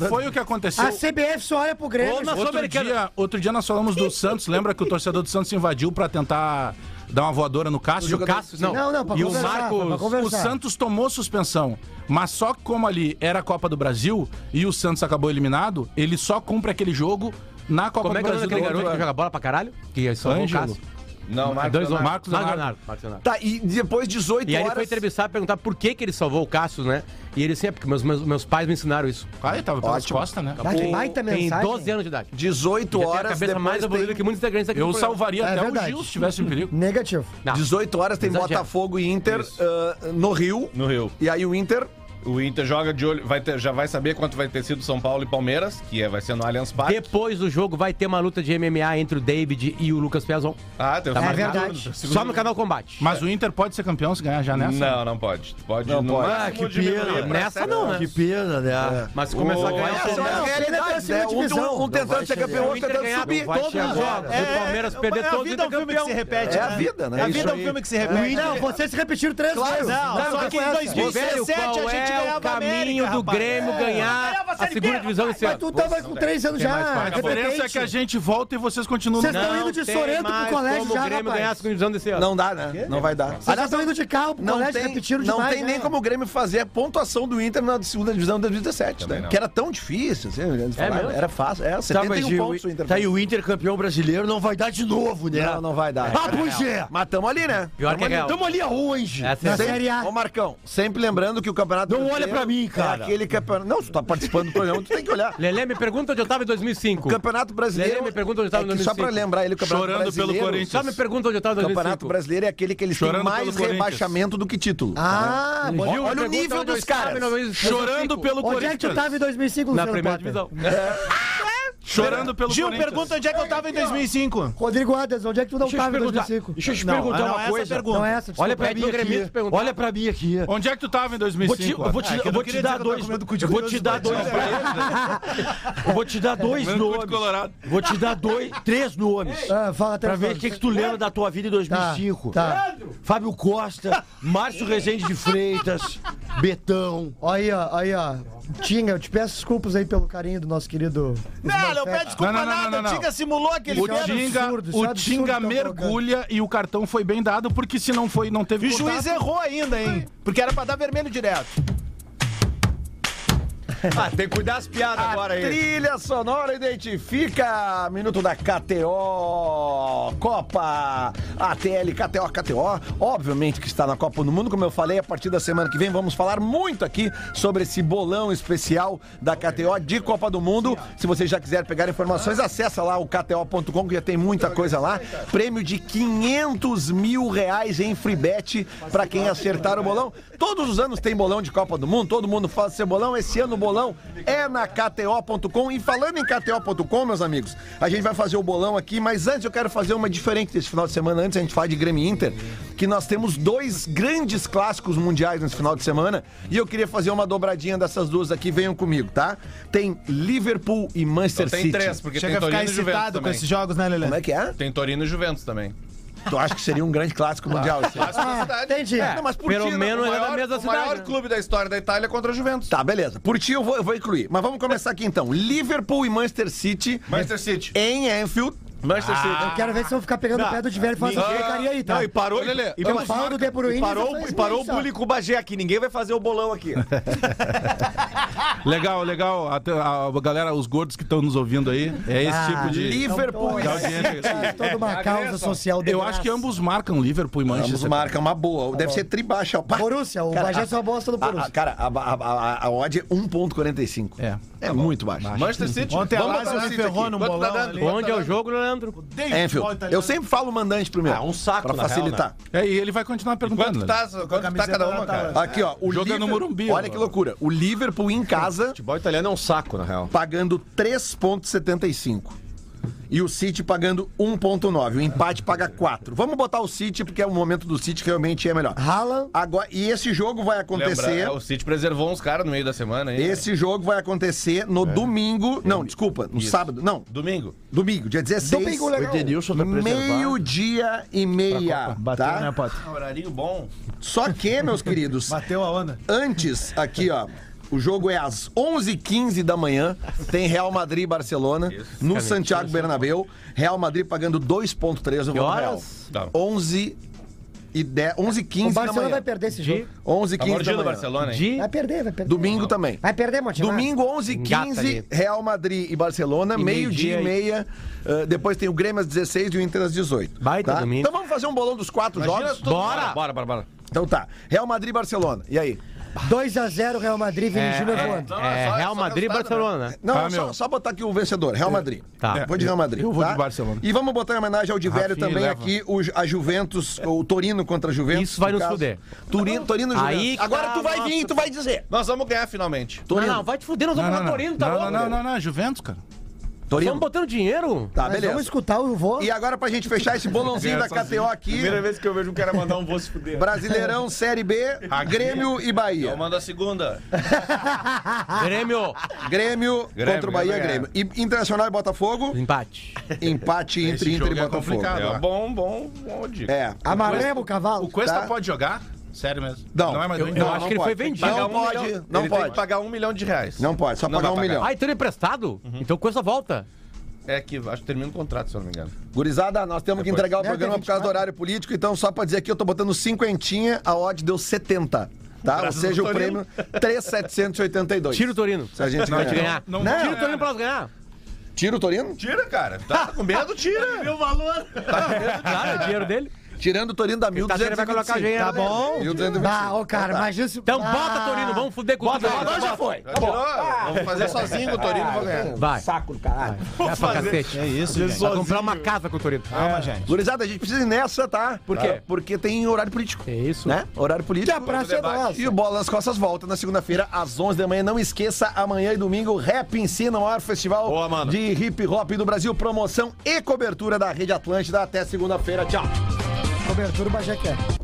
Que foi o que aconteceu. A CBF só olha pro Grêmio. Outro dia, outro dia nós falamos do Santos. Lembra que o torcedor do Santos invadiu pra tentar dar uma voadora no Cássio? O Cássio, não. Não, não, pra e o Marcos... O Santos tomou suspensão, mas só que como ali era a Copa do Brasil e o Santos acabou eliminado, ele só cumpre aquele jogo na Copa Como é do que é nome Brasil. daquele do garoto outro que joga bola pra caralho? Que é só o Ângelo. Não, Marcos Dois Leonardo. Marcos Leonardo. Leonardo. Marcos Leonardo. Tá, e depois 18 E aí ele horas. foi entrevistar, perguntar por que, que ele salvou o Cássio, né? E ele sempre, porque meus, meus, meus pais me ensinaram isso. Ah, ele tava pelas costas, né? Ah, que baita Tem mensagem. 12 anos de idade. 18 Já tem a horas cabeça mais evoluída tem... que muitos integrantes aqui Eu salvaria É até verdade. o Gil se tivesse em perigo. Negativo. Não. 18 horas tem Exagero. Botafogo e Inter ah, no Rio. No Rio. E aí o Inter O Inter joga de olho, vai ter, já vai saber quanto vai ter sido São Paulo e Palmeiras, que é, vai ser no Allianz Parque. Depois do jogo vai ter uma luta de MMA entre o David e o Lucas Piazon. Ah, tem o Tá turno, verdade. Só no canal Combate. Mas o Inter pode ser campeão se ganhar já nessa? Não, não pode. Pode Não no pode. Ah, que pena. Nessa não, né? Que pena, né? Mas se começar a ganhar... Essa é o a Palmeiras- realidade, né? Um, um, um tentando ser campeão, O outro Inter tentando ganhar subir. todos os os jogos. jogos. O Palmeiras perder é a todos vida é um filme que se repete. É a né? vida, né? A Isso vida é um filme que se repete. Não, vocês se repetiram três vezes. Não, só que em foi essa. 2017 Velho, qual a gente é o caminho América, do rapaz. Grêmio ganhar a segunda divisão desse Mas ano. tu tava com três anos já. A diferença é que a gente volta e vocês continuam Vocês estão indo de Sorento pro colégio já, o Grêmio rapaz. ganhar a segunda divisão desse ano. Não dá, né? Não vai dar. Vocês estão indo de carro pro não colégio, tem, repetindo não demais. tem né? nem como o Grêmio fazer a pontuação do Inter na segunda divisão de 2017, né? Que era tão difícil, assim, mesmo? era fácil. É, Tá, 71 mas e pontos o Inter. tá aí o Inter campeão brasileiro, não vai dar de novo, né? Não, não vai dar. Ah, pois é. Mas tamo ali, né? Pior que é. Tamo ali aonde? É Na Série A. Ô, Marcão, sempre lembrando que o campeonato. Não olha pra mim, cara. É aquele campeonato. Não, tu tá participando do programa, tu tem que olhar. Lelê, me pergunta onde eu tava em 2005. O Campeonato Brasileiro. Lelê, me pergunta onde eu tava é em que Só pra 2005. lembrar ele, o Campeonato Chorando pelo Brasileiro. Corinthians. Só me pergunta onde eu tava em O Campeonato 2005. Brasileiro é aquele que eles Chorando têm mais pelo Corinthians. rebaixamento do que título. Ah. Gil, me olha o nível dos caras. 2005. Chorando pelo Onde é que tu Corinthians. tava em 2005, Na primeira divisão. Chorando pelo Gil, pergunta onde é que eu tava em 2005. Rodrigo Adas, onde é que tu não Deixa eu te tava em perguntar, 2005? deixa eu te Não, perguntar não é uma essa coisa. pergunta. Não é essa, desculpa. Olha pra É mim pro gremista aqui. perguntar. Olha pra mim aqui. Onde é que tu tava em Vou te, 2005? eu vou te, Ah, é eu vou te dar dois. Eu vou te dar dois. Eu vou te dar dois Comendo cu de nomes. colorado. Vou te dar dois, três nomes. Ah, fala até Pra ver o que, que tu lembra da tua vida em 2005. Tá. Fábio Costa, Márcio Rezende de Freitas, Betão. Aí, ó, aí, ó. Tinga, eu te peço desculpas aí pelo carinho do nosso querido. Não, não pede desculpa Não, não, nada. não, não. O Tinga simulou aquele O é Tinga, absurdo, é o absurdo Tinga mergulha e o cartão foi bem dado, porque se não foi, não teve E o juiz errou ainda, hein? Porque era pra dar vermelho direto. Ah, tem que cuidar das piadas agora aí. Trilha sonora identifica. Minuto da KTO Copa ATL KTO KTO Obviamente que está na Copa do Mundo Como eu falei, a partir da semana que vem Vamos falar muito aqui sobre esse bolão especial Da KTO de Copa do Mundo. Se você já quiser pegar informações Acessa lá o KTO.com que já tem muita coisa lá. Prêmio de 500 mil reais em free bet Pra quem acertar o bolão. Todos os anos tem bolão de Copa do Mundo Todo mundo faz seu bolão. Esse ano o bolão é na KTO.com. E falando em KTO.com, meus amigos, a gente vai fazer o bolão aqui, mas antes eu quero fazer uma diferente desse final de semana. Antes a gente falar de Grêmio Inter, que nós temos dois grandes clássicos mundiais nesse final de semana. E eu queria fazer uma dobradinha dessas duas aqui. Venham comigo, tá? Tem Liverpool e Manchester Então tem City. três, porque Chega tem a ficar Torino e Juventus excitado com também. esses jogos, né, Lelê? Como é que é? Tem Torino e Juventus também. Tu acha que seria um grande clássico mundial? esse? Ah, entendi. Não, mas por Pelo ti, não- menos o é da maior, mesma o cidade. maior né? clube da história da Itália contra a Juventus. Tá, beleza. Por ti eu vou, eu vou incluir. Mas vamos começar aqui então. Liverpool e Manchester City Manchester City. em Anfield. Manchester City. Eu quero ver se vão ficar pegando o pé do Diverio e falar essa porcaria aí, tá? Não, e parou. Lelê, e, Eu ambos falo do De e parou, e parou o bullying com o Bagé aqui. Ninguém vai fazer o bolão aqui. Legal, legal. Até a, a galera, os gordos que estão nos ouvindo aí, é esse Ah, tipo de. Liverpool de audiência. é toda uma causa social de Eu acho que ambos marcam Liverpool e Manchester. marca uma boa. Deve ser tribaixa. Pá. Borussia, o Bagé a- só bosta do A, a- Borussia. cara, a, a, a, a odd é 1.45. É. É muito baixo. Manchester City. Ontem a Vamos Lazio me City ferrou num tá bolão ali. Onde tá é o jogo, Leandro? Anfield. Eu sempre falo o mandante primeiro. Ah, um saco, Pra facilitar. É, e ele vai continuar perguntando. Quanto tá, quanto tá cada uma, cara? Aqui, ó. O Joga no Morumbi, Olha que loucura. O Liverpool em casa Futebol italiano é um saco, na real. pagando 3.75. E o City pagando 1.9. O empate paga 4. Vamos botar o City, porque é o momento do City que realmente é melhor. Haaland, Agora, e esse jogo vai Lembra, acontecer. é, o City preservou uns caras no meio da semana aí. Esse jogo vai acontecer no domingo. Não, desculpa, no Isso. sábado. Não, Domingo. domingo, dia 16. Domingo O legal. Edenilson tá. Meio-dia e meia. Bateu, tá? né, Potter? Horarinho bom. Só que, meus queridos, Bateu a onda. antes, aqui, ó. O jogo é às 11h15 da manhã. Tem Real Madrid e Barcelona no Santiago Bernabéu. Real Madrid pagando 2,3 eu vou no Real. horas? Tá. 11 e 10, 11 O 15 da Barcelona manhã. vai perder esse jogo. 11 Tá 15 da mordido o manhã. Barcelona, hein? Vai perder, vai perder. Domingo também. Vai perder, Monte. Domingo, 11 Engata 15 ali. Real Madrid e Barcelona, meio-dia e meia. Uh, depois tem o Grêmio às 16 e o Inter às 18. Baita tá? domingo. Então vamos fazer um bolão dos quatro jogos? Bora! Bora, bora, bora. Então tá. Real Madrid e Barcelona. E aí? 2x0 Real Madrid, Vini É, Júnior é, voando. é, só- Real só Madrid e resultado, Barcelona, né? Não, Tá, só, meu. só botar aqui o vencedor, Real Madrid. Tá. Vou de Real Madrid. Eu vou tá? de Barcelona. E vamos botar em homenagem ao Divério Rafinha também leva. aqui, o, a Juventus, o Torino contra a Juventus. Isso vai no nos caso. fuder. Torino, Torino e Aí Juventus. que Agora tá tu vai a vir e nossa- tu vai dizer. Nós vamos ganhar finalmente. Não, não, vai te fuder, nós vamos Não, não, Torino, tá não, louco? não, não, não, Juventus, cara. Torino. Estamos botando dinheiro? Tá, Mas beleza. vamos escutar o vô. E agora pra gente fechar esse bolãozinho da KTO aqui, Primeira vez que eu vejo um cara mandar um voo se fuder. Brasileirão Série B, Grêmio e Bahia. Eu mando a segunda. Grêmio. Grêmio, Grêmio, contra o Bahia, ganhar. Grêmio. E Internacional e Botafogo, Empate. empate entre Inter e é Botafogo. complicado. É bom, bom, bom dica. É. Amarremos o cavalo. O Cuesta Tá. pode jogar? Sério mesmo. Não. é mais Eu- eu Não, acho não que ele pode. foi vendido. Não um pode, milhão- não ele pode. tem que pagar um milhão de reais. Não pode, só pagar um pagar. milhão. Ah, então ele é emprestado? Então coisa volta. É que acho que termina o contrato, se eu não me engano. Gurizada, nós temos que entregar o Né, programa por causa do 24. horário político, então só pra dizer que eu tô botando cinquentinha, a odd deu 70. Tá? Ou seja, o prêmio 3,782. Tira o Torino. Se a gente Vai ganhar. ganhar. não- Não. Tira o Torino pra nós ganhar. Tira o Torino? Tira, cara. Tá com medo, tira. Meu valor. Claro, é dinheiro dele. Tirando o Torino da Tá achando que vai colocar 1.225. Tá dele. bom? 1.225. Ah, ô, cara, mas isso. Então Ah, bota, Torino. Vamos fuder com tudo. Agora já foi. Já tirou? Vamos fazer sozinho com o Torino vou ganhar. Vai. Saco do caralho. Vai pra cacete. É isso, gente. Vai comprar uma casa com o Torino. Calma, gente. Gurizada, a gente precisa ir nessa, tá? Por quê? Porque tem horário político. É isso. Né? Horário Que político. a praça é nossa. E o Bola nas Costas volta na segunda-feira, às 11 da manhã. Não esqueça, amanhã e domingo, Rap Ensina, o maior festival Boa, mano. de hip hop do Brasil. Promoção e cobertura da Rede Atlântida. Até segunda-feira. Tchau. Cobertura Bagé quer.